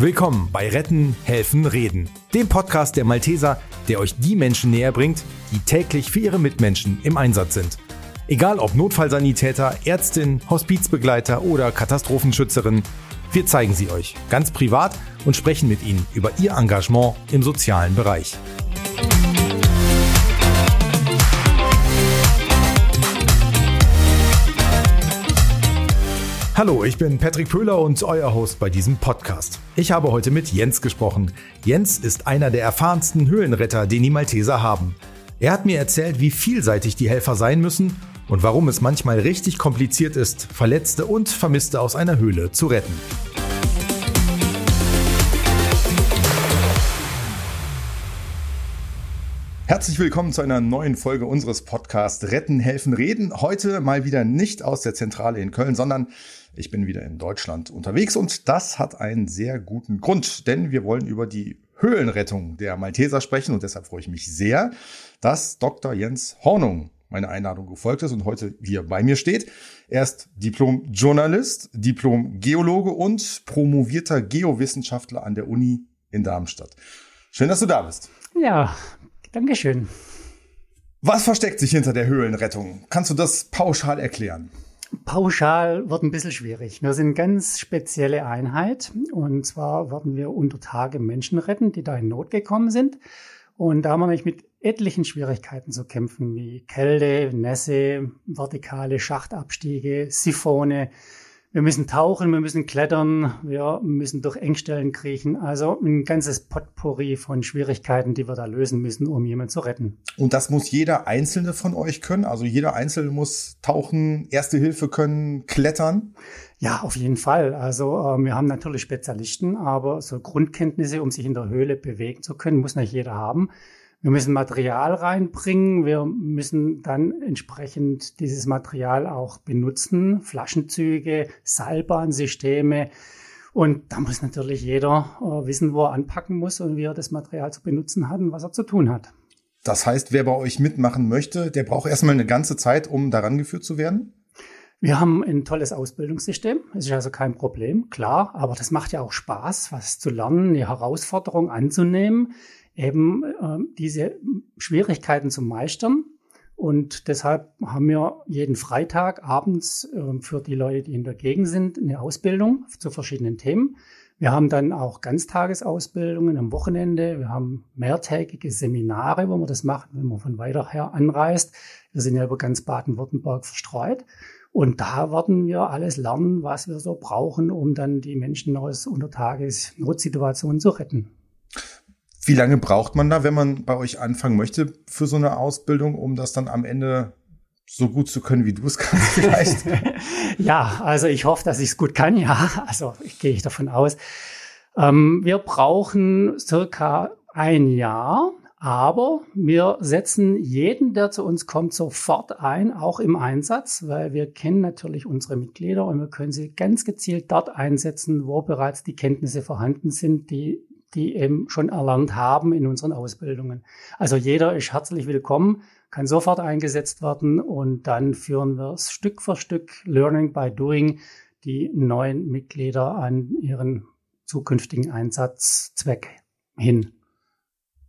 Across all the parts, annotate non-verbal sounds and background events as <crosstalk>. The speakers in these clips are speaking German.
Willkommen bei Retten, Helfen, Reden, dem Podcast der Malteser, der euch die Menschen näher bringt, die täglich für ihre Mitmenschen im Einsatz sind. Egal ob Notfallsanitäter, Ärztin, Hospizbegleiter oder Katastrophenschützerin, wir zeigen sie euch ganz privat und sprechen mit ihnen über ihr Engagement im sozialen Bereich. Hallo, ich bin Patrick Pöhler und euer Host bei diesem Podcast. Ich habe heute mit Jens gesprochen. Jens ist einer der erfahrensten Höhlenretter, den die Malteser haben. Er hat mir erzählt, wie vielseitig die Helfer sein müssen und warum es manchmal richtig kompliziert ist, Verletzte und Vermisste aus einer Höhle zu retten. Herzlich willkommen zu einer neuen Folge unseres Podcasts Retten, Helfen, Reden. Heute mal wieder nicht aus der Zentrale in Köln, sondern ich bin wieder in Deutschland unterwegs und das hat einen sehr guten Grund, denn wir wollen über die Höhlenrettung der Malteser sprechen und deshalb freue ich mich sehr, dass Dr. Jens Hornung meine Einladung gefolgt ist und heute hier bei mir steht. Er ist Diplom-Journalist, Diplom-Geologe und promovierter Geowissenschaftler an der Uni in Darmstadt. Schön, dass du da bist. Ja, Dankeschön. Was versteckt sich hinter der Höhlenrettung? Kannst du das pauschal erklären? Pauschal wird ein bisschen schwierig. Wir sind eine ganz spezielle Einheit. Und zwar werden wir unter Tage Menschen retten, die da in Not gekommen sind. Und da haben wir nämlich mit etlichen Schwierigkeiten zu kämpfen, wie Kälte, Nässe, vertikale Schachtabstiege, Siphone, wir müssen tauchen, wir müssen klettern, wir müssen durch Engstellen kriechen. Also ein ganzes Potpourri von Schwierigkeiten, die wir da lösen müssen, um jemanden zu retten. Und das muss jeder Einzelne von euch können? Also jeder Einzelne muss tauchen, Erste Hilfe können, klettern? Ja, auf jeden Fall. Also äh, wir haben natürlich Spezialisten, aber so Grundkenntnisse, um sich in der Höhle bewegen zu können, muss nicht jeder haben. Wir müssen Material reinbringen. Wir müssen dann entsprechend dieses Material auch benutzen. Flaschenzüge, Seilbahnsysteme. Und da muss natürlich jeder äh, wissen, wo er anpacken muss und wie er das Material zu benutzen hat und was er zu tun hat. Das heißt, wer bei euch mitmachen möchte, der braucht erstmal eine ganze Zeit, um daran geführt zu werden? Wir haben ein tolles Ausbildungssystem. Es ist also kein Problem, klar. Aber das macht ja auch Spaß, was zu lernen, eine Herausforderung anzunehmen eben äh, diese Schwierigkeiten zu meistern. Und deshalb haben wir jeden Freitag abends äh, für die Leute, die in der Gegend sind, eine Ausbildung zu verschiedenen Themen. Wir haben dann auch Ganztagesausbildungen am Wochenende. Wir haben mehrtägige Seminare, wo man das macht, wenn man von weiter her anreist. Wir sind ja über ganz Baden-Württemberg verstreut. Und da werden wir alles lernen, was wir so brauchen, um dann die Menschen aus Untertages Notsituationen zu retten. Wie lange braucht man da, wenn man bei euch anfangen möchte für so eine Ausbildung, um das dann am Ende so gut zu können, wie du es <laughs> kannst vielleicht? <laughs> ja, also ich hoffe, dass ich es gut kann. Ja, also ich gehe ich davon aus. Ähm, wir brauchen circa ein Jahr, aber wir setzen jeden, der zu uns kommt, sofort ein, auch im Einsatz, weil wir kennen natürlich unsere Mitglieder und wir können sie ganz gezielt dort einsetzen, wo bereits die Kenntnisse vorhanden sind, die die eben schon erlernt haben in unseren Ausbildungen. Also jeder ist herzlich willkommen, kann sofort eingesetzt werden und dann führen wir es Stück für Stück, Learning by Doing, die neuen Mitglieder an ihren zukünftigen Einsatzzweck hin.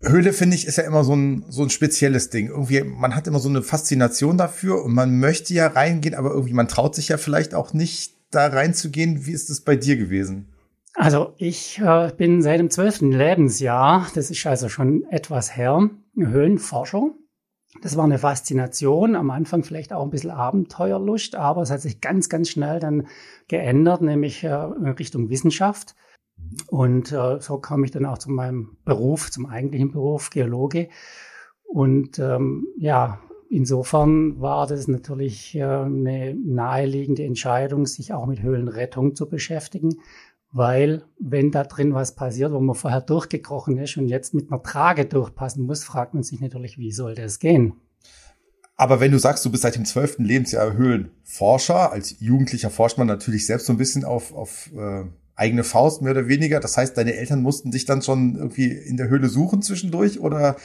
Höhle, finde ich, ist ja immer so ein, so ein spezielles Ding. Irgendwie, man hat immer so eine Faszination dafür und man möchte ja reingehen, aber irgendwie, man traut sich ja vielleicht auch nicht, da reinzugehen. Wie ist es bei dir gewesen? Also ich äh, bin seit dem zwölften Lebensjahr, das ist also schon etwas her, Höhlenforschung. Das war eine Faszination, am Anfang vielleicht auch ein bisschen Abenteuerlust, aber es hat sich ganz, ganz schnell dann geändert, nämlich äh, in Richtung Wissenschaft. Und äh, so kam ich dann auch zu meinem Beruf, zum eigentlichen Beruf, Geologe. Und ähm, ja, insofern war das natürlich äh, eine naheliegende Entscheidung, sich auch mit Höhlenrettung zu beschäftigen weil wenn da drin was passiert, wo man vorher durchgekrochen ist und jetzt mit einer Trage durchpassen muss, fragt man sich natürlich, wie soll das gehen? Aber wenn du sagst, du bist seit dem zwölften Lebensjahr Höhlenforscher, als Jugendlicher forscht man natürlich selbst so ein bisschen auf, auf äh, eigene Faust, mehr oder weniger. Das heißt, deine Eltern mussten dich dann schon irgendwie in der Höhle suchen zwischendurch oder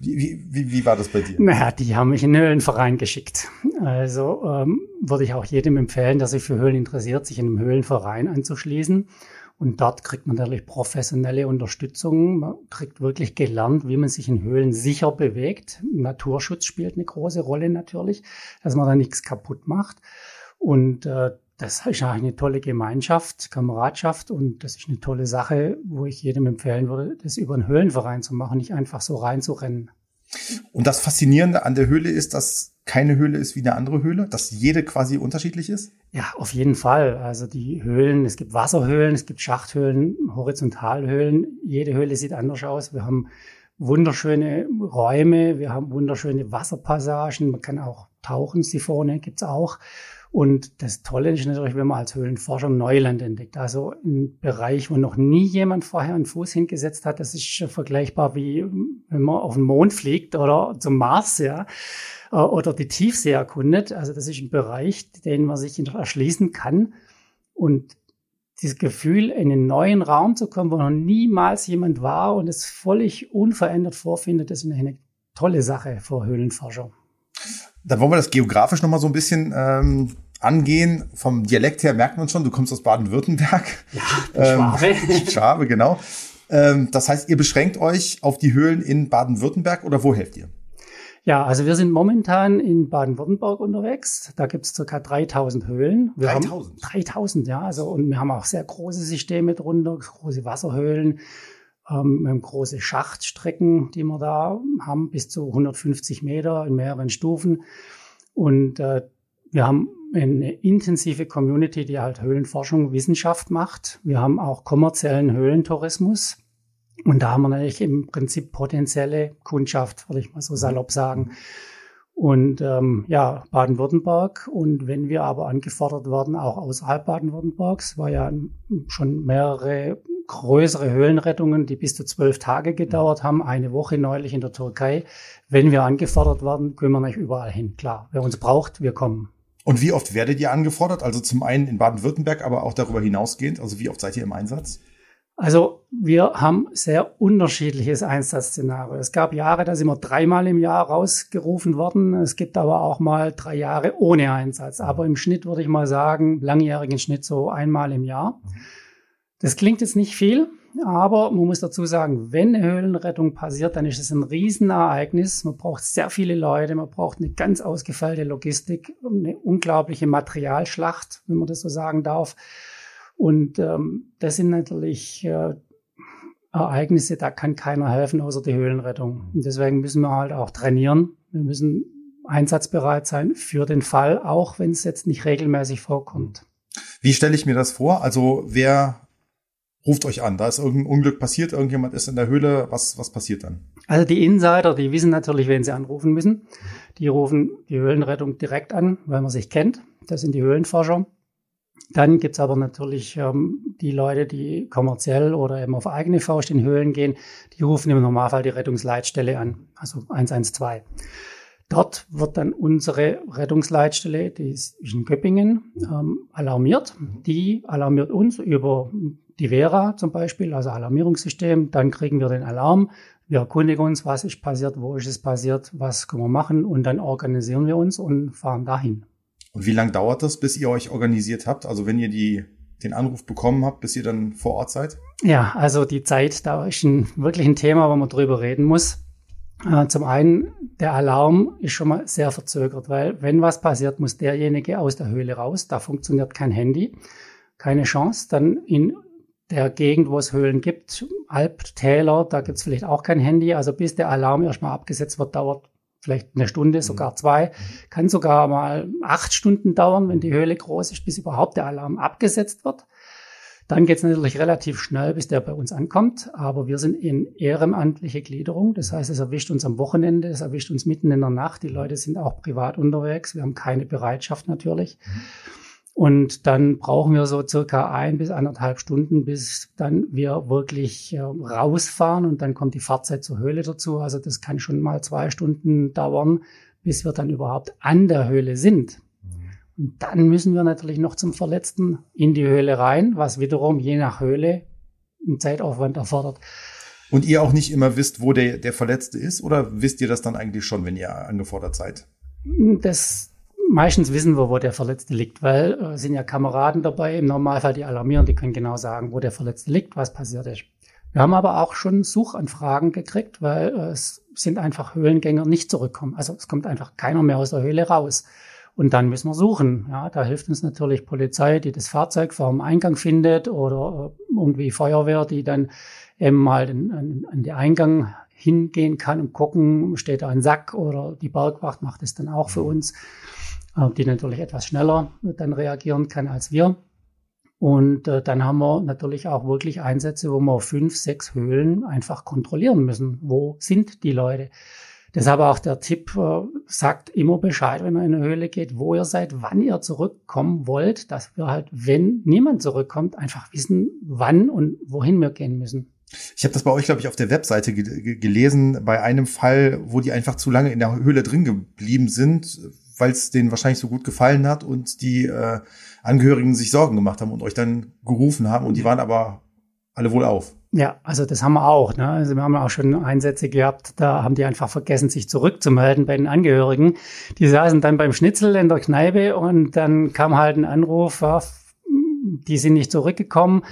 wie, wie, wie war das bei dir? Naja, die haben mich in den Höhlenverein geschickt. Also ähm, würde ich auch jedem empfehlen, der sich für Höhlen interessiert, sich in einem Höhlenverein anzuschließen. Und dort kriegt man natürlich professionelle Unterstützung. Man kriegt wirklich gelernt, wie man sich in Höhlen sicher bewegt. Naturschutz spielt eine große Rolle natürlich, dass man da nichts kaputt macht. Und äh, das ist eine tolle Gemeinschaft, Kameradschaft und das ist eine tolle Sache, wo ich jedem empfehlen würde, das über einen Höhlenverein zu machen, nicht einfach so reinzurennen. Und das Faszinierende an der Höhle ist, dass keine Höhle ist wie eine andere Höhle, dass jede quasi unterschiedlich ist? Ja, auf jeden Fall. Also die Höhlen, es gibt Wasserhöhlen, es gibt Schachthöhlen, Horizontalhöhlen. Jede Höhle sieht anders aus. Wir haben wunderschöne Räume, wir haben wunderschöne Wasserpassagen, man kann auch tauchen, Siphone gibt's auch. Und das Tolle ist natürlich, wenn man als Höhlenforscher Neuland entdeckt. Also ein Bereich, wo noch nie jemand vorher einen Fuß hingesetzt hat. Das ist vergleichbar wie wenn man auf den Mond fliegt oder zum Mars, ja, oder die Tiefsee erkundet. Also das ist ein Bereich, den man sich erschließen kann. Und dieses Gefühl, in einen neuen Raum zu kommen, wo noch niemals jemand war und es völlig unverändert vorfindet, das ist eine tolle Sache für Höhlenforscher. Dann wollen wir das geografisch noch mal so ein bisschen ähm, angehen. Vom Dialekt her merkt man schon, du kommst aus Baden-Württemberg. Ja, <laughs> Schwabe. Ähm, Schwabe, genau. Ähm, das heißt, ihr beschränkt euch auf die Höhlen in Baden-Württemberg oder wo helft ihr? Ja, also wir sind momentan in Baden-Württemberg unterwegs. Da gibt es ca. 3000 Höhlen. Wir 3000? Haben 3000, ja. Also, und wir haben auch sehr große Systeme drunter, große Wasserhöhlen. Ähm, wir haben große Schachtstrecken, die wir da haben, bis zu 150 Meter in mehreren Stufen. Und äh, wir haben eine intensive Community, die halt Höhlenforschung, Wissenschaft macht. Wir haben auch kommerziellen Höhlentourismus. Und da haben wir natürlich im Prinzip potenzielle Kundschaft, würde ich mal so salopp sagen. Und ähm, ja, Baden-Württemberg. Und wenn wir aber angefordert werden, auch außerhalb Baden-Württembergs, war ja schon mehrere größere Höhlenrettungen, die bis zu zwölf Tage gedauert haben, eine Woche neulich in der Türkei. Wenn wir angefordert werden, können wir nicht überall hin. Klar, wer uns braucht, wir kommen. Und wie oft werdet ihr angefordert? Also zum einen in Baden-Württemberg, aber auch darüber hinausgehend. Also wie oft seid ihr im Einsatz? Also wir haben sehr unterschiedliches Einsatzszenario. Es gab Jahre, da sind wir dreimal im Jahr rausgerufen worden. Es gibt aber auch mal drei Jahre ohne Einsatz. Aber im Schnitt würde ich mal sagen, langjährigen Schnitt so einmal im Jahr. Das klingt jetzt nicht viel, aber man muss dazu sagen, wenn eine Höhlenrettung passiert, dann ist es ein Riesenereignis. Man braucht sehr viele Leute, man braucht eine ganz ausgefeilte Logistik, eine unglaubliche Materialschlacht, wenn man das so sagen darf. Und ähm, das sind natürlich äh, Ereignisse, da kann keiner helfen außer die Höhlenrettung. Und deswegen müssen wir halt auch trainieren. Wir müssen einsatzbereit sein für den Fall, auch wenn es jetzt nicht regelmäßig vorkommt. Wie stelle ich mir das vor? Also wer ruft euch an. Da ist irgendein Unglück passiert, irgendjemand ist in der Höhle. Was, was passiert dann? Also die Insider, die wissen natürlich, wen sie anrufen müssen. Die rufen die Höhlenrettung direkt an, weil man sich kennt. Das sind die Höhlenforscher. Dann gibt's aber natürlich ähm, die Leute, die kommerziell oder eben auf eigene Faust in Höhlen gehen, die rufen im Normalfall die Rettungsleitstelle an, also 112. Dort wird dann unsere Rettungsleitstelle, die ist in Göppingen, ähm, alarmiert. Die alarmiert uns über die Vera zum Beispiel, also Alarmierungssystem. Dann kriegen wir den Alarm. Wir erkundigen uns, was ist passiert, wo ist es passiert, was können wir machen und dann organisieren wir uns und fahren dahin. Und wie lange dauert das, bis ihr euch organisiert habt? Also wenn ihr die, den Anruf bekommen habt, bis ihr dann vor Ort seid? Ja, also die Zeit, da ist ein, wirklich ein Thema, wo man drüber reden muss. Äh, zum einen, der Alarm ist schon mal sehr verzögert, weil wenn was passiert, muss derjenige aus der Höhle raus. Da funktioniert kein Handy, keine Chance. Dann in der Gegend, wo es Höhlen gibt, Alptäler, da gibt es vielleicht auch kein Handy. Also bis der Alarm erstmal abgesetzt wird, dauert vielleicht eine Stunde, mhm. sogar zwei. Kann sogar mal acht Stunden dauern, wenn die Höhle groß ist, bis überhaupt der Alarm abgesetzt wird. Dann geht es natürlich relativ schnell, bis der bei uns ankommt. Aber wir sind in ehrenamtliche Gliederung. Das heißt, es erwischt uns am Wochenende, es erwischt uns mitten in der Nacht. Die Leute sind auch privat unterwegs. Wir haben keine Bereitschaft natürlich. Mhm. Und dann brauchen wir so circa ein bis anderthalb Stunden, bis dann wir wirklich äh, rausfahren und dann kommt die Fahrzeit zur Höhle dazu. Also das kann schon mal zwei Stunden dauern, bis wir dann überhaupt an der Höhle sind. Und dann müssen wir natürlich noch zum Verletzten in die Höhle rein, was wiederum je nach Höhle einen Zeitaufwand erfordert. Und ihr auch nicht immer wisst, wo der, der Verletzte ist, oder wisst ihr das dann eigentlich schon, wenn ihr angefordert seid? Das meistens wissen wir, wo der Verletzte liegt, weil äh, sind ja Kameraden dabei, im Normalfall die alarmieren, die können genau sagen, wo der Verletzte liegt, was passiert ist. Wir haben aber auch schon Suchanfragen gekriegt, weil äh, es sind einfach Höhlengänger nicht zurückkommen. Also es kommt einfach keiner mehr aus der Höhle raus. Und dann müssen wir suchen. Ja, da hilft uns natürlich Polizei, die das Fahrzeug vor dem Eingang findet oder äh, irgendwie Feuerwehr, die dann eben mal an, an, an den Eingang hingehen kann und gucken, steht da ein Sack oder die Bergwacht macht es dann auch für uns, äh, die natürlich etwas schneller dann reagieren kann als wir. Und äh, dann haben wir natürlich auch wirklich Einsätze, wo wir fünf, sechs Höhlen einfach kontrollieren müssen. Wo sind die Leute? Deshalb auch der Tipp, äh, sagt immer Bescheid, wenn ihr in eine Höhle geht, wo ihr seid, wann ihr zurückkommen wollt, dass wir halt, wenn niemand zurückkommt, einfach wissen, wann und wohin wir gehen müssen. Ich habe das bei euch, glaube ich, auf der Webseite ge gelesen, bei einem Fall, wo die einfach zu lange in der Höhle drin geblieben sind, weil es denen wahrscheinlich so gut gefallen hat und die äh, Angehörigen sich Sorgen gemacht haben und euch dann gerufen haben und die waren aber alle wohl auf. Ja, also das haben wir auch. Ne? Also wir haben auch schon Einsätze gehabt, da haben die einfach vergessen, sich zurückzumelden bei den Angehörigen. Die saßen dann beim Schnitzel in der Kneipe und dann kam halt ein Anruf, ja, die sind nicht zurückgekommen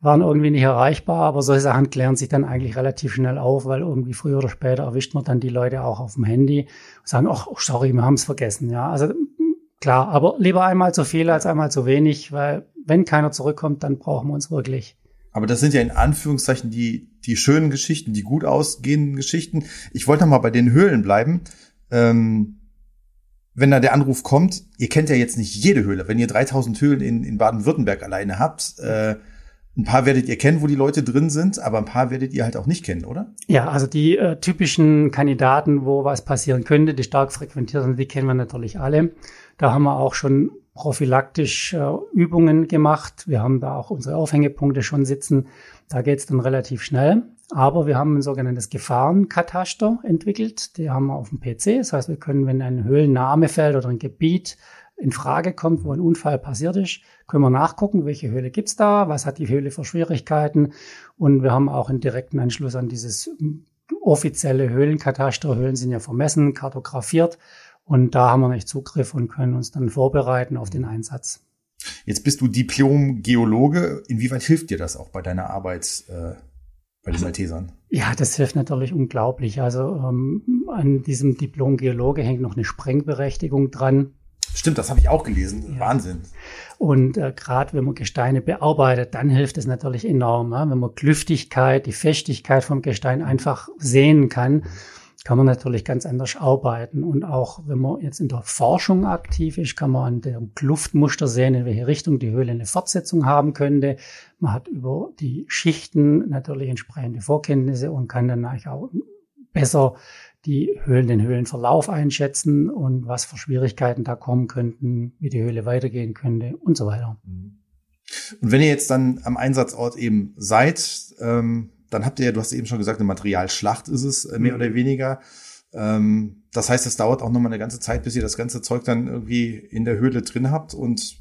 waren irgendwie nicht erreichbar, aber solche Sachen klären sich dann eigentlich relativ schnell auf, weil irgendwie früher oder später erwischt man dann die Leute auch auf dem Handy und sagen, ach, oh, sorry, wir haben es vergessen. Ja, also klar, aber lieber einmal zu viel als einmal zu wenig, weil wenn keiner zurückkommt, dann brauchen wir uns wirklich. Aber das sind ja in Anführungszeichen die, die schönen Geschichten, die gut ausgehenden Geschichten. Ich wollte noch mal bei den Höhlen bleiben. Ähm, wenn da der Anruf kommt, ihr kennt ja jetzt nicht jede Höhle. Wenn ihr 3000 Höhlen in, in Baden-Württemberg alleine habt, äh, ein paar werdet ihr kennen, wo die Leute drin sind, aber ein paar werdet ihr halt auch nicht kennen, oder? Ja, also die äh, typischen Kandidaten, wo was passieren könnte, die stark frequentiert sind, die kennen wir natürlich alle. Da haben wir auch schon prophylaktisch äh, Übungen gemacht. Wir haben da auch unsere Aufhängepunkte schon sitzen. Da geht's dann relativ schnell. Aber wir haben ein sogenanntes Gefahrenkataster entwickelt. Die haben wir auf dem PC. Das heißt, wir können, wenn ein Höhlenname fällt oder ein Gebiet in Frage kommt, wo ein Unfall passiert ist, können wir nachgucken, welche Höhle gibt's da, was hat die Höhle für Schwierigkeiten. Und wir haben auch einen direkten Anschluss an dieses offizielle Höhlenkataster. Höhlen sind ja vermessen, kartografiert. Und da haben wir nicht Zugriff und können uns dann vorbereiten auf den Einsatz. Jetzt bist du Diplom-Geologe. Inwieweit hilft dir das auch bei deiner Arbeit äh, bei den Maltesern? Ja, das hilft natürlich unglaublich. Also ähm, an diesem Diplom-Geologe hängt noch eine Sprengberechtigung dran. Stimmt, das habe ich auch gelesen. Ja. Wahnsinn. Und äh, gerade wenn man Gesteine bearbeitet, dann hilft es natürlich enorm. Ja? Wenn man Klüftigkeit, die Festigkeit vom Gestein einfach sehen kann, kann man natürlich ganz anders arbeiten. Und auch wenn man jetzt in der Forschung aktiv ist, kann man an dem Kluftmuster sehen, in welche Richtung die Höhle eine Fortsetzung haben könnte. Man hat über die Schichten natürlich entsprechende Vorkenntnisse und kann dann eigentlich auch besser die Höhlen, den Höhlenverlauf einschätzen und was für Schwierigkeiten da kommen könnten, wie die Höhle weitergehen könnte und so weiter. Mhm. Und wenn ihr jetzt dann am Einsatzort eben seid, ähm, dann habt ihr ja, du hast eben schon gesagt, eine Materialschlacht ist es, äh, mehr mhm. oder weniger. Ähm, das heißt, es dauert auch nochmal eine ganze Zeit, bis ihr das ganze Zeug dann irgendwie in der Höhle drin habt und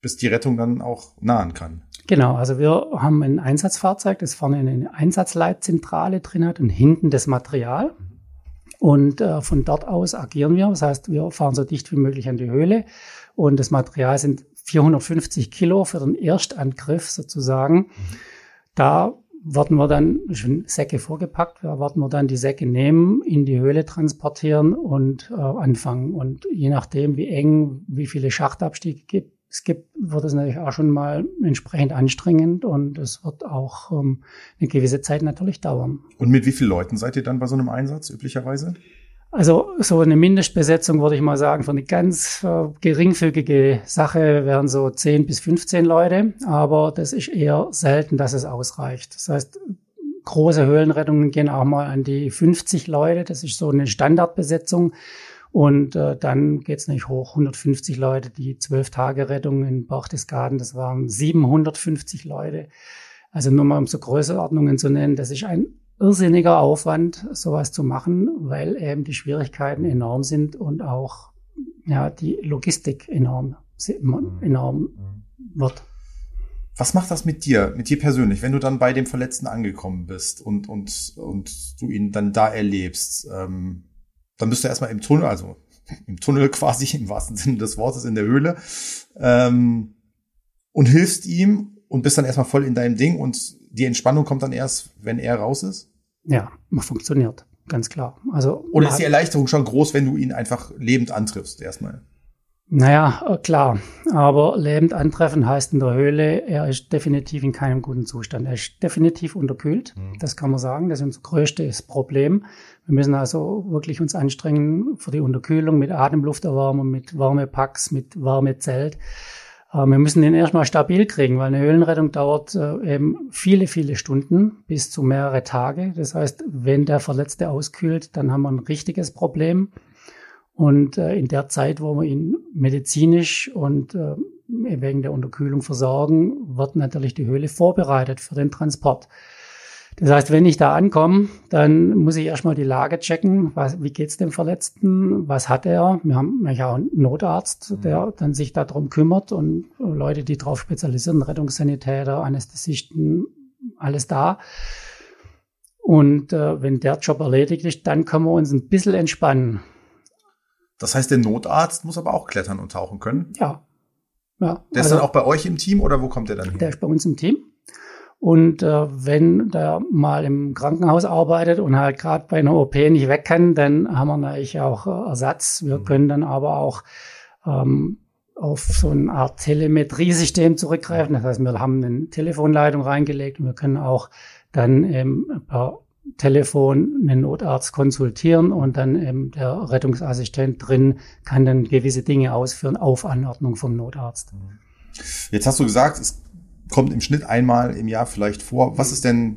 bis die Rettung dann auch nahen kann. Genau, also wir haben ein Einsatzfahrzeug, das vorne eine Einsatzleitzentrale drin hat und hinten das Material. Und äh, von dort aus agieren wir. Das heißt, wir fahren so dicht wie möglich an die Höhle. Und das Material sind 450 Kilo für den Erstangriff sozusagen. Da werden wir dann schon Säcke vorgepackt, da werden wir dann die Säcke nehmen, in die Höhle transportieren und äh, anfangen. Und je nachdem, wie eng, wie viele Schachtabstiege gibt, es gibt, wird es natürlich auch schon mal entsprechend anstrengend und es wird auch ähm, eine gewisse Zeit natürlich dauern. Und mit wie vielen Leuten seid ihr dann bei so einem Einsatz üblicherweise? Also so eine Mindestbesetzung würde ich mal sagen, für eine ganz äh, geringfügige Sache wären so 10 bis 15 Leute, aber das ist eher selten, dass es ausreicht. Das heißt, große Höhlenrettungen gehen auch mal an die 50 Leute, das ist so eine Standardbesetzung. Und äh, dann geht's nicht hoch. 150 Leute, die zwölf Tage Rettung in Berchtesgaden, das waren 750 Leute. Also nur mal um so Größenordnungen zu nennen, das ist ein irrsinniger Aufwand, sowas zu machen, weil eben die Schwierigkeiten enorm sind und auch ja, die Logistik enorm, mhm. enorm mhm. wird. Was macht das mit dir, mit dir persönlich, wenn du dann bei dem Verletzten angekommen bist und, und, und du ihn dann da erlebst? Ähm, dann bist du erstmal im Tunnel, also im Tunnel <laughs> quasi, im wahrsten Sinne des Wortes, in der Höhle, ähm, und hilfst ihm und bist dann erstmal voll in deinem Ding und die Entspannung kommt dann erst, wenn er raus ist? Ja, funktioniert, ganz klar. Also, Oder ist die Erleichterung schon groß, wenn du ihn einfach lebend antriffst, erstmal? Naja, klar. Aber lebend antreffen heißt in der Höhle, er ist definitiv in keinem guten Zustand. Er ist definitiv unterkühlt. Mhm. Das kann man sagen. Das ist unser größtes Problem. Wir müssen also wirklich uns anstrengen für die Unterkühlung mit Atemlufterwärmung, mit Wärmepacks, mit Wärmezelt. Äh, wir müssen den erstmal stabil kriegen, weil eine Höhlenrettung dauert äh, eben viele, viele Stunden bis zu mehrere Tage. Das heißt, wenn der Verletzte auskühlt, dann haben wir ein richtiges Problem. Und äh, in der Zeit, wo wir ihn medizinisch und äh, wegen der Unterkühlung versorgen, wird natürlich die Höhle vorbereitet für den Transport. Das heißt, wenn ich da ankomme, dann muss ich erstmal die Lage checken. Was, wie geht's dem Verletzten? Was hat er? Wir haben ja auch einen Notarzt, mhm. der dann sich darum kümmert und Leute, die darauf spezialisieren, Rettungssanitäter, Anästhesisten, alles da. Und äh, wenn der Job erledigt ist, dann können wir uns ein bisschen entspannen. Das heißt, der Notarzt muss aber auch klettern und tauchen können? Ja. ja. Der ist dann auch bei euch im Team oder wo kommt der dann hin? Der ist bei uns im Team. Und äh, wenn der mal im Krankenhaus arbeitet und halt gerade bei einer OP nicht weg kann, dann haben wir natürlich auch äh, Ersatz. Wir mhm. können dann aber auch ähm, auf so eine Art Telemetriesystem zurückgreifen. Das heißt, wir haben eine Telefonleitung reingelegt und wir können auch dann ähm, per Telefon einen Notarzt konsultieren und dann eben der Rettungsassistent drin kann dann gewisse Dinge ausführen auf Anordnung vom Notarzt. Jetzt hast du gesagt, es kommt im Schnitt einmal im Jahr vielleicht vor. Was ist denn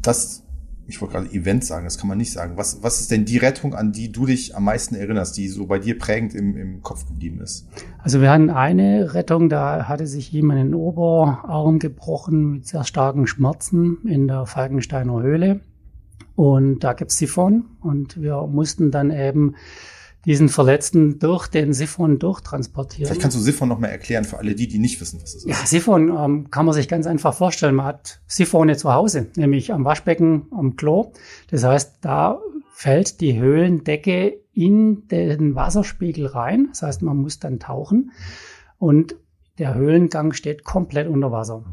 das ich wollte gerade Event sagen, das kann man nicht sagen. Was, was ist denn die Rettung, an die du dich am meisten erinnerst, die so bei dir prägend im, im Kopf geblieben ist? Also wir hatten eine Rettung, da hatte sich jemand den Oberarm gebrochen mit sehr starken Schmerzen in der Falkensteiner Höhle. Und da gibt's Siphon und wir mussten dann eben diesen Verletzten durch den Siphon durchtransportieren. Vielleicht kannst du Siphon noch mal erklären für alle die, die nicht wissen, was es ist. Ja, Siphon ähm, kann man sich ganz einfach vorstellen. Man hat Siphone zu Hause, nämlich am Waschbecken, am Klo. Das heißt, da fällt die Höhlendecke in den Wasserspiegel rein. Das heißt, man muss dann tauchen und der Höhlengang steht komplett unter Wasser.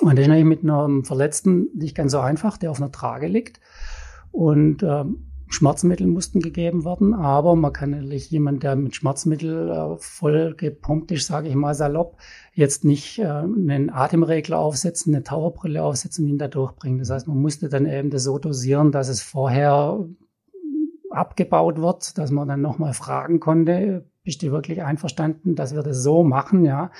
Und das ist natürlich mit einem Verletzten nicht ganz so einfach, der auf einer Trage liegt. Und ähm, Schmerzmittel mussten gegeben werden, aber man kann natürlich jemand, der mit Schmerzmittel äh, voll gepumpt ist, sage ich mal salopp, jetzt nicht äh, einen Atemregler aufsetzen, eine Taucherbrille aufsetzen und ihn da durchbringen. Das heißt, man musste dann eben das so dosieren, dass es vorher abgebaut wird, dass man dann nochmal fragen konnte, bist du wirklich einverstanden, dass wir das so machen, ja.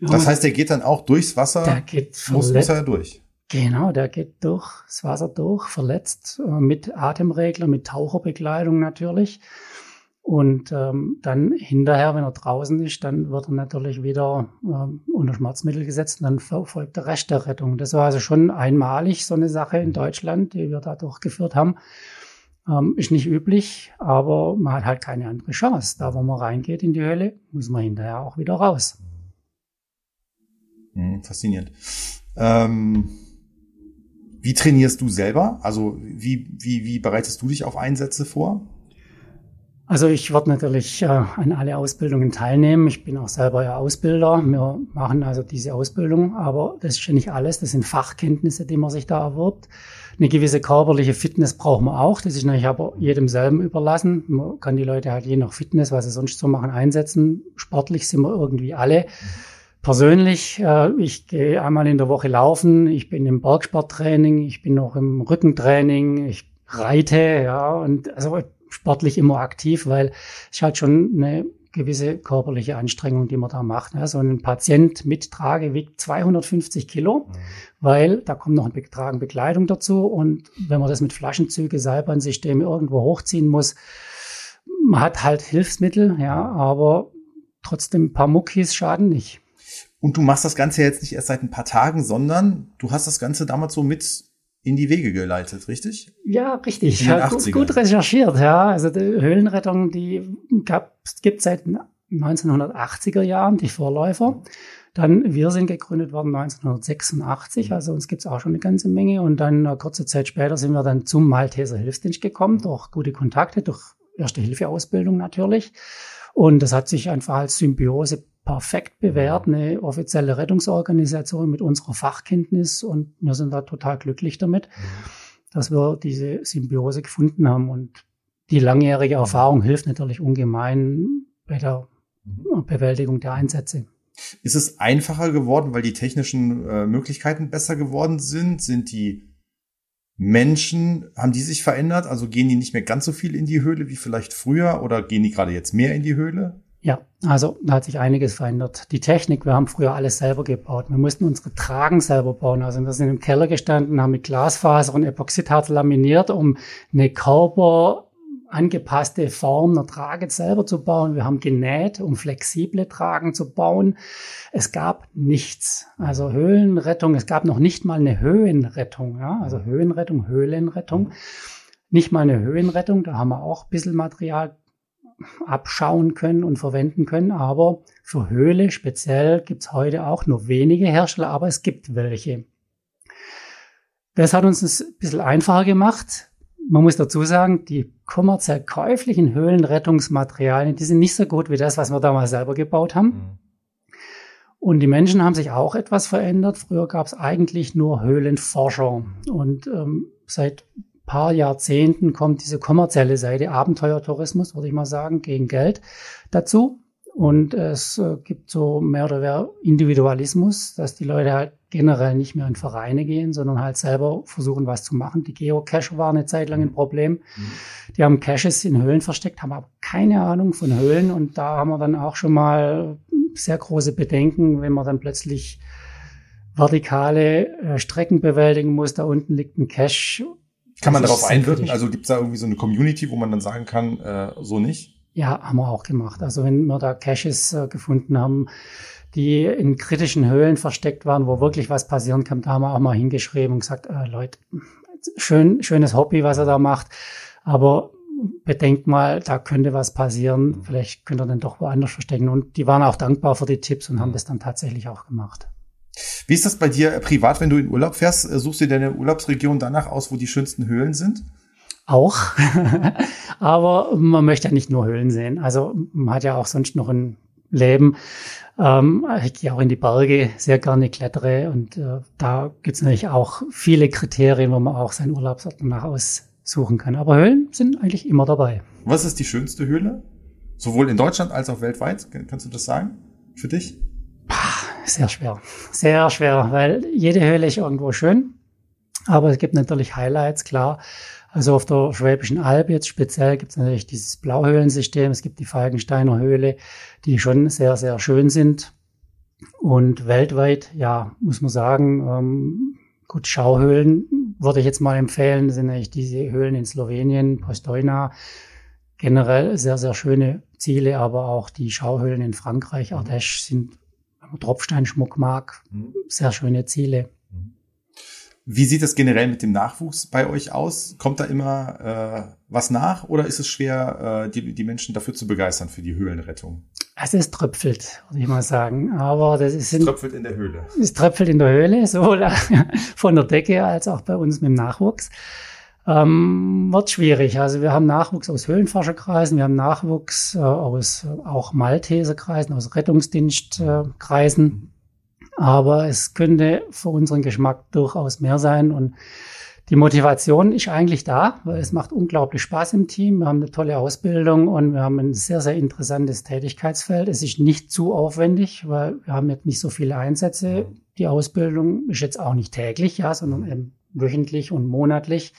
Das heißt, der geht dann auch durchs Wasser, der geht muss, muss er durch. Genau, der geht durch das Wasser durch, verletzt, äh, mit Atemregler, mit Taucherbekleidung natürlich. Und ähm, dann hinterher, wenn er draußen ist, dann wird er natürlich wieder ähm, unter Schmerzmittel gesetzt und dann folgt der Rest der Rettung. Das war also schon einmalig so eine Sache in Deutschland, die wir da durchgeführt haben. Ähm, ist nicht üblich, aber man hat halt keine andere Chance. Da, wo man reingeht in die Höhle, muss man hinterher auch wieder raus. Hm, faszinierend. Ähm wie trainierst du selber? Also wie, wie, wie bereitest du dich auf Einsätze vor? Also ich werde natürlich äh, an alle Ausbildungen teilnehmen. Ich bin auch selber ja Ausbilder. Wir machen also diese Ausbildung, aber das ist ja nicht alles. Das sind Fachkenntnisse, die man sich da erwirbt. Eine gewisse körperliche Fitness braucht man auch. Das ist natürlich aber jedem selben überlassen. Man kann die Leute halt je nach Fitness, was sie sonst so machen, einsetzen. Sportlich sind wir irgendwie alle. Mhm Persönlich, äh, ich gehe einmal in der Woche laufen, ich bin im Bergsporttraining, ich bin noch im Rückentraining, ich reite, ja, und also sportlich immer aktiv, weil es halt schon eine gewisse körperliche Anstrengung, die man da macht. Also ein Patient mit Trage wiegt 250 Kilo, mhm. weil da kommt noch ein Tragen Bekleidung dazu und wenn man das mit Flaschenzüge, Seilbahnsysteme irgendwo hochziehen muss, man hat halt Hilfsmittel, ja, aber trotzdem ein paar Muckis schaden nicht. Und du machst das Ganze jetzt nicht erst seit ein paar Tagen, sondern du hast das Ganze damals so mit in die Wege geleitet, richtig? Ja, richtig. Ja, gut, gut, recherchiert, ja. Also die Höhlenrettung, die gibt seit 1980er Jahren, die Vorläufer. Dann, wir sind gegründet worden 1986, also uns gibt's auch schon eine ganze Menge. Und dann eine kurze Zeit später sind wir dann zum Malteser Hilfsdienst gekommen, durch gute Kontakte, durch Erste-Hilfe-Ausbildung natürlich. Und das hat sich einfach als Symbiose perfekt bewährt, eine offizielle Rettungsorganisation mit unserer Fachkenntnis und wir sind da total glücklich damit, dass wir diese Symbiose gefunden haben und die langjährige Erfahrung hilft natürlich ungemein bei der mhm. Bewältigung der Einsätze. Ist es einfacher geworden, weil die technischen äh, Möglichkeiten besser geworden sind? Sind die Menschen, haben die sich verändert? Also gehen die nicht mehr ganz so viel in die Höhle wie vielleicht früher oder gehen die gerade jetzt mehr in die Höhle? Ja, also da hat sich einiges verändert. Die Technik, wir haben früher alles selber gebaut. Wir mussten unsere Tragen selber bauen. Also wir sind im Keller gestanden, haben mit Glasfaser und Epoxidharz laminiert, um eine Körper angepasste Form einer Trage selber zu bauen. Wir haben genäht, um flexible Tragen zu bauen. Es gab nichts. Also Höhlenrettung, es gab noch nicht mal eine Höhenrettung. Ja? Also Höhenrettung, Höhlenrettung. Nicht mal eine Höhenrettung, da haben wir auch ein bisschen Material abschauen können und verwenden können. Aber für Höhle speziell gibt es heute auch nur wenige Hersteller, aber es gibt welche. Das hat uns ein bisschen einfacher gemacht. Man muss dazu sagen, die kommerziell käuflichen Höhlenrettungsmaterialien, die sind nicht so gut wie das, was wir damals selber gebaut haben. Mhm. Und die Menschen haben sich auch etwas verändert. Früher gab es eigentlich nur Höhlenforscher. Und ähm, seit paar Jahrzehnten kommt diese kommerzielle Seite, Abenteuertourismus, würde ich mal sagen, gegen Geld dazu. Und es äh, gibt so mehr oder weniger Individualismus, dass die Leute halt generell nicht mehr in Vereine gehen, sondern halt selber versuchen, was zu machen. Die Geocacher waren eine Zeit lang ein Problem. Mhm. Die haben Caches in Höhlen versteckt, haben aber keine Ahnung von Höhlen. Und da haben wir dann auch schon mal sehr große Bedenken, wenn man dann plötzlich vertikale äh, Strecken bewältigen muss. Da unten liegt ein Cache kann man darauf einwirken? Also gibt es da irgendwie so eine Community, wo man dann sagen kann, äh, so nicht? Ja, haben wir auch gemacht. Also wenn wir da Caches äh, gefunden haben, die in kritischen Höhlen versteckt waren, wo wirklich was passieren kann, da haben wir auch mal hingeschrieben und gesagt, äh, Leute, schön, schönes Hobby, was er da macht, aber bedenkt mal, da könnte was passieren, vielleicht könnt ihr dann doch woanders verstecken. Und die waren auch dankbar für die Tipps und haben das dann tatsächlich auch gemacht. Wie ist das bei dir privat, wenn du in Urlaub fährst? Äh, suchst du deine Urlaubsregion danach aus, wo die schönsten Höhlen sind? Auch. <laughs> Aber man möchte ja nicht nur Höhlen sehen. Also man hat ja auch sonst noch ein Leben. Ähm, ich gehe auch in die Berge sehr gerne klettere und äh, da gibt es natürlich auch viele Kriterien, wo man auch seinen Urlaubsort danach aussuchen kann. Aber Höhlen sind eigentlich immer dabei. Was ist die schönste Höhle? Sowohl in Deutschland als auch weltweit? Kannst du das sagen? Für dich? Sehr schwer. Sehr schwer, weil jede Höhle ist irgendwo schön. Aber es gibt natürlich Highlights, klar. Also auf der Schwäbischen Alb jetzt speziell gibt es natürlich dieses Blauhöhlensystem. Es gibt die Falkensteiner Höhle, die schon sehr, sehr schön sind. Und weltweit, ja, muss man sagen, ähm, gut, Schauhöhlen würde ich jetzt mal empfehlen. Das sind eigentlich diese Höhlen in Slowenien, Postojna. Generell sehr, sehr schöne Ziele, aber auch die Schauhöhlen in Frankreich, Ardèche sind Tropfsteinschmuck mag. Mhm. Sehr schöne Ziele. Mhm. Wie sieht es generell mit dem Nachwuchs bei euch aus? Kommt da immer äh, was nach oder ist es schwer, äh, die, die Menschen dafür zu begeistern für die Höhlenrettung? Also es tröpfelt, würde ich mal sagen. Aber das ist. Es tröpfelt in der Höhle. Es tröpfelt in der Höhle, sowohl <laughs> von der Decke als auch bei uns mit dem Nachwuchs ähm, wird schwierig. Also wir haben Nachwuchs aus Höhlenforscherkreisen, wir haben Nachwuchs äh, aus äh, auch Malteserkreisen, aus Rettungsdienstkreisen. Aber es könnte für unseren Geschmack durchaus mehr sein und die Motivation ist eigentlich da, weil es macht unglaublich Spaß im Team. Wir haben eine tolle Ausbildung und wir haben ein sehr, sehr interessantes Tätigkeitsfeld. Es ist nicht zu aufwendig, weil wir haben jetzt nicht so viele Einsätze. Die Ausbildung ist jetzt auch nicht täglich, ja, sondern eben wöchentlich und monatlich.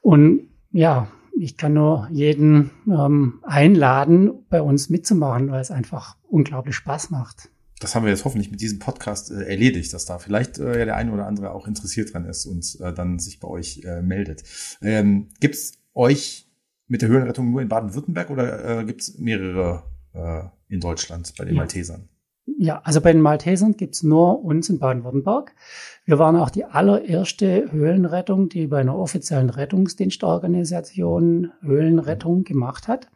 Und ja, ich kann nur jeden ähm, einladen, bei uns mitzumachen, weil es einfach unglaublich Spaß macht. Das haben wir jetzt hoffentlich mit diesem Podcast äh, erledigt, dass da vielleicht äh, der eine oder andere auch interessiert dran ist und äh, dann sich bei euch äh, meldet. Ähm, Gibt es euch mit der Höhenrettung nur in Baden-Württemberg oder äh, gibt es mehrere äh, in Deutschland bei den ja. Maltesern? Ja, also bei den Maltesern gibt's nur uns in Baden-Württemberg. Wir waren auch die allererste Höhlenrettung, die bei einer offiziellen Rettungsdienstorganisation Höhlenrettung gemacht hat.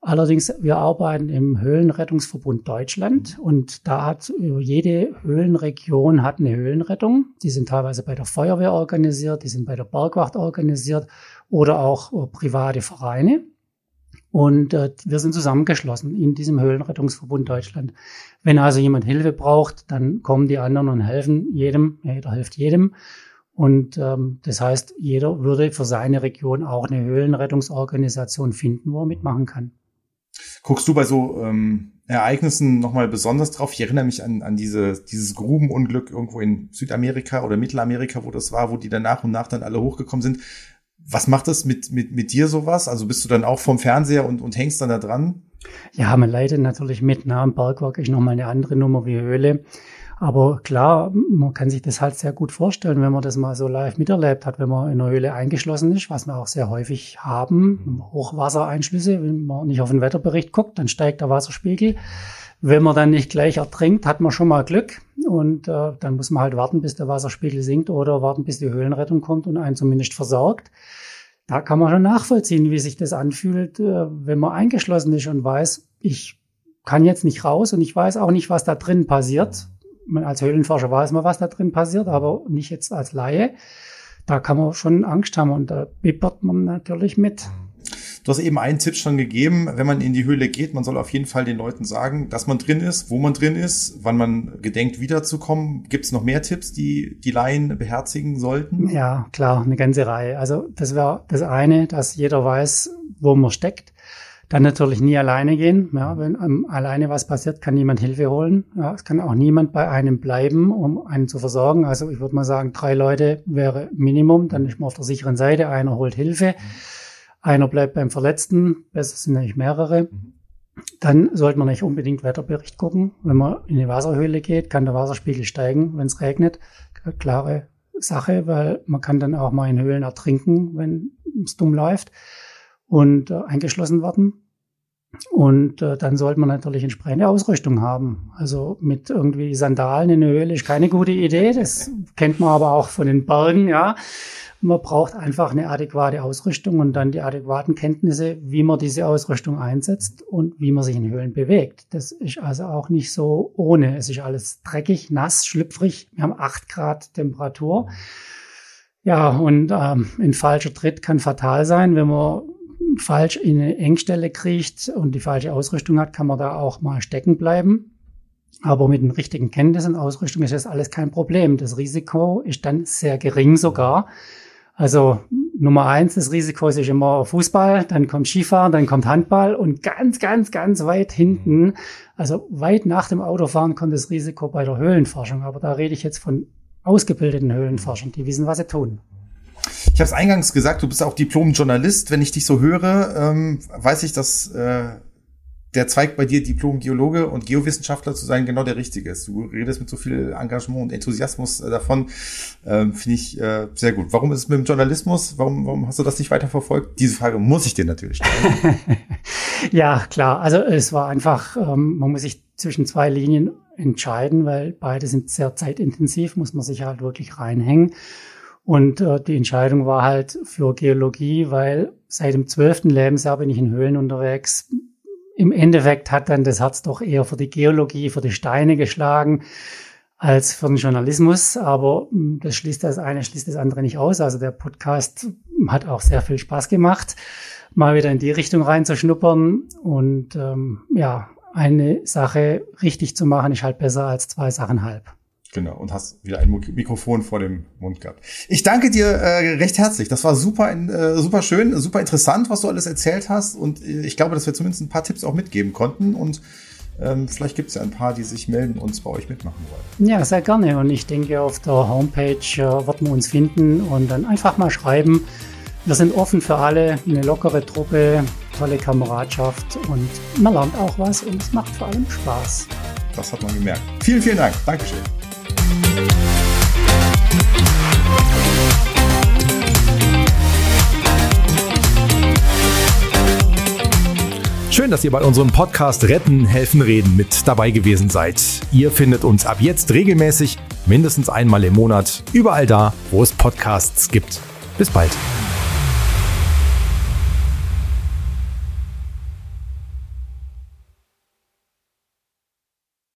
Allerdings, wir arbeiten im Höhlenrettungsverbund Deutschland und da hat jede Höhlenregion hat eine Höhlenrettung. Die sind teilweise bei der Feuerwehr organisiert, die sind bei der Bergwacht organisiert oder auch private Vereine. Und äh, wir sind zusammengeschlossen in diesem Höhlenrettungsverbund Deutschland. Wenn also jemand Hilfe braucht, dann kommen die anderen und helfen jedem. Jeder hilft jedem. Und ähm, das heißt, jeder würde für seine Region auch eine Höhlenrettungsorganisation finden, wo er mitmachen kann. Guckst du bei so ähm, Ereignissen nochmal besonders drauf? Ich erinnere mich an, an diese, dieses Grubenunglück irgendwo in Südamerika oder Mittelamerika, wo das war, wo die dann nach und nach dann alle hochgekommen sind. Was macht das mit, mit, mit dir sowas? Also bist du dann auch vom Fernseher und, und hängst dann da dran? Ja, man leidet natürlich mit. Na, im Bergwerk ist nochmal eine andere Nummer wie Höhle. Aber klar, man kann sich das halt sehr gut vorstellen, wenn man das mal so live miterlebt hat, wenn man in einer Höhle eingeschlossen ist, was wir auch sehr häufig haben, Hochwassereinschlüsse, wenn man nicht auf den Wetterbericht guckt, dann steigt der Wasserspiegel. Wenn man dann nicht gleich ertrinkt, hat man schon mal Glück und äh, dann muss man halt warten, bis der Wasserspiegel sinkt oder warten, bis die Höhlenrettung kommt und einen zumindest versorgt. Da kann man schon nachvollziehen, wie sich das anfühlt, äh, wenn man eingeschlossen ist und weiß, ich kann jetzt nicht raus und ich weiß auch nicht, was da drin passiert man als Höhlenforscher weiß man, was da drin passiert, aber nicht jetzt als Laie. Da kann man schon Angst haben und da bibbert man natürlich mit. Du hast eben einen Tipp schon gegeben, wenn man in die Höhle geht, man soll auf jeden Fall den Leuten sagen, dass man drin ist, wo man drin ist, wann man gedenkt wiederzukommen. Gibt es noch mehr Tipps, die die Laien beherzigen sollten? Ja, klar, eine ganze Reihe. Also das wäre das eine, dass jeder weiß, wo man steckt. Dann natürlich nie alleine gehen. Ja, wenn ähm, alleine was passiert, kann niemand Hilfe holen. Ja, es kann auch niemand bei einem bleiben, um einen zu versorgen. Also ich würde mal sagen, drei Leute wäre Minimum. Dann ist man auf der sicheren Seite. Einer holt Hilfe. Einer bleibt beim Verletzten. Besser sind nämlich mehrere. Dann sollte man nicht unbedingt Wetterbericht gucken. Wenn man in eine Wasserhöhle geht, kann der Wasserspiegel steigen, wenn es regnet. Klare Sache, weil man kann dann auch mal in Höhlen ertrinken, wenn es dumm läuft und äh, eingeschlossen werden. Und äh, dann sollte man natürlich entsprechende Ausrüstung haben. Also mit irgendwie Sandalen in der Höhle ist keine gute Idee. Das kennt man aber auch von den Bergen, ja. Man braucht einfach eine adäquate Ausrüstung und dann die adäquaten Kenntnisse, wie man diese Ausrüstung einsetzt und wie man sich in Höhlen bewegt. Das ist also auch nicht so ohne. Es ist alles dreckig, nass, schlüpfrig. Wir haben acht Grad Temperatur. Ja, und ähm, ein falscher Tritt kann fatal sein, wenn man falsch in eine Engstelle kriegt und die falsche Ausrüstung hat, kann man da auch mal stecken bleiben. Aber mit den richtigen Kenntnissen und Ausrüstung ist das alles kein Problem. Das Risiko ist dann sehr gering sogar. Also Nummer eins des Risikos ist immer Fußball, dann kommt Skifahren, dann kommt Handball und ganz, ganz, ganz weit hinten, also weit nach dem Autofahren kommt das Risiko bei der Höhlenforschung. Aber da rede ich jetzt von ausgebildeten Höhlenforschern, die wissen, was sie tun. Ich habe es eingangs gesagt, du bist auch Diplom-Journalist. Wenn ich dich so höre, ähm, weiß ich, dass äh, der Zweig bei dir Diplom-Geologe und Geowissenschaftler zu sein genau der richtige ist. Du redest mit so viel Engagement und Enthusiasmus äh, davon. Ähm, Finde ich äh, sehr gut. Warum ist es mit dem Journalismus? Warum, warum hast du das nicht weiter verfolgt? Diese Frage muss ich dir natürlich stellen. <laughs> ja, klar. Also es war einfach, ähm, man muss sich zwischen zwei Linien entscheiden, weil beide sind sehr zeitintensiv, muss man sich halt wirklich reinhängen. Und äh, die Entscheidung war halt für Geologie, weil seit dem zwölften Lebensjahr bin ich in Höhlen unterwegs. Im Endeffekt hat dann das Herz doch eher für die Geologie, für die Steine geschlagen als für den Journalismus. Aber hm, das schließt das eine, schließt das andere nicht aus. Also der Podcast hat auch sehr viel Spaß gemacht, mal wieder in die Richtung reinzuschnuppern. Und ähm, ja, eine Sache richtig zu machen, ist halt besser als zwei Sachen halb. Genau, und hast wieder ein Mikrofon vor dem Mund gehabt. Ich danke dir äh, recht herzlich. Das war super, äh, super schön, super interessant, was du alles erzählt hast. Und äh, ich glaube, dass wir zumindest ein paar Tipps auch mitgeben konnten. Und ähm, vielleicht gibt es ja ein paar, die sich melden und bei euch mitmachen wollen. Ja, sehr gerne. Und ich denke, auf der Homepage äh, wird man uns finden und dann einfach mal schreiben. Wir sind offen für alle, eine lockere Truppe, tolle Kameradschaft und man lernt auch was und es macht vor allem Spaß. Das hat man gemerkt. Vielen, vielen Dank. Dankeschön. Schön, dass ihr bei unserem Podcast Retten, Helfen, Reden mit dabei gewesen seid. Ihr findet uns ab jetzt regelmäßig, mindestens einmal im Monat, überall da, wo es Podcasts gibt. Bis bald.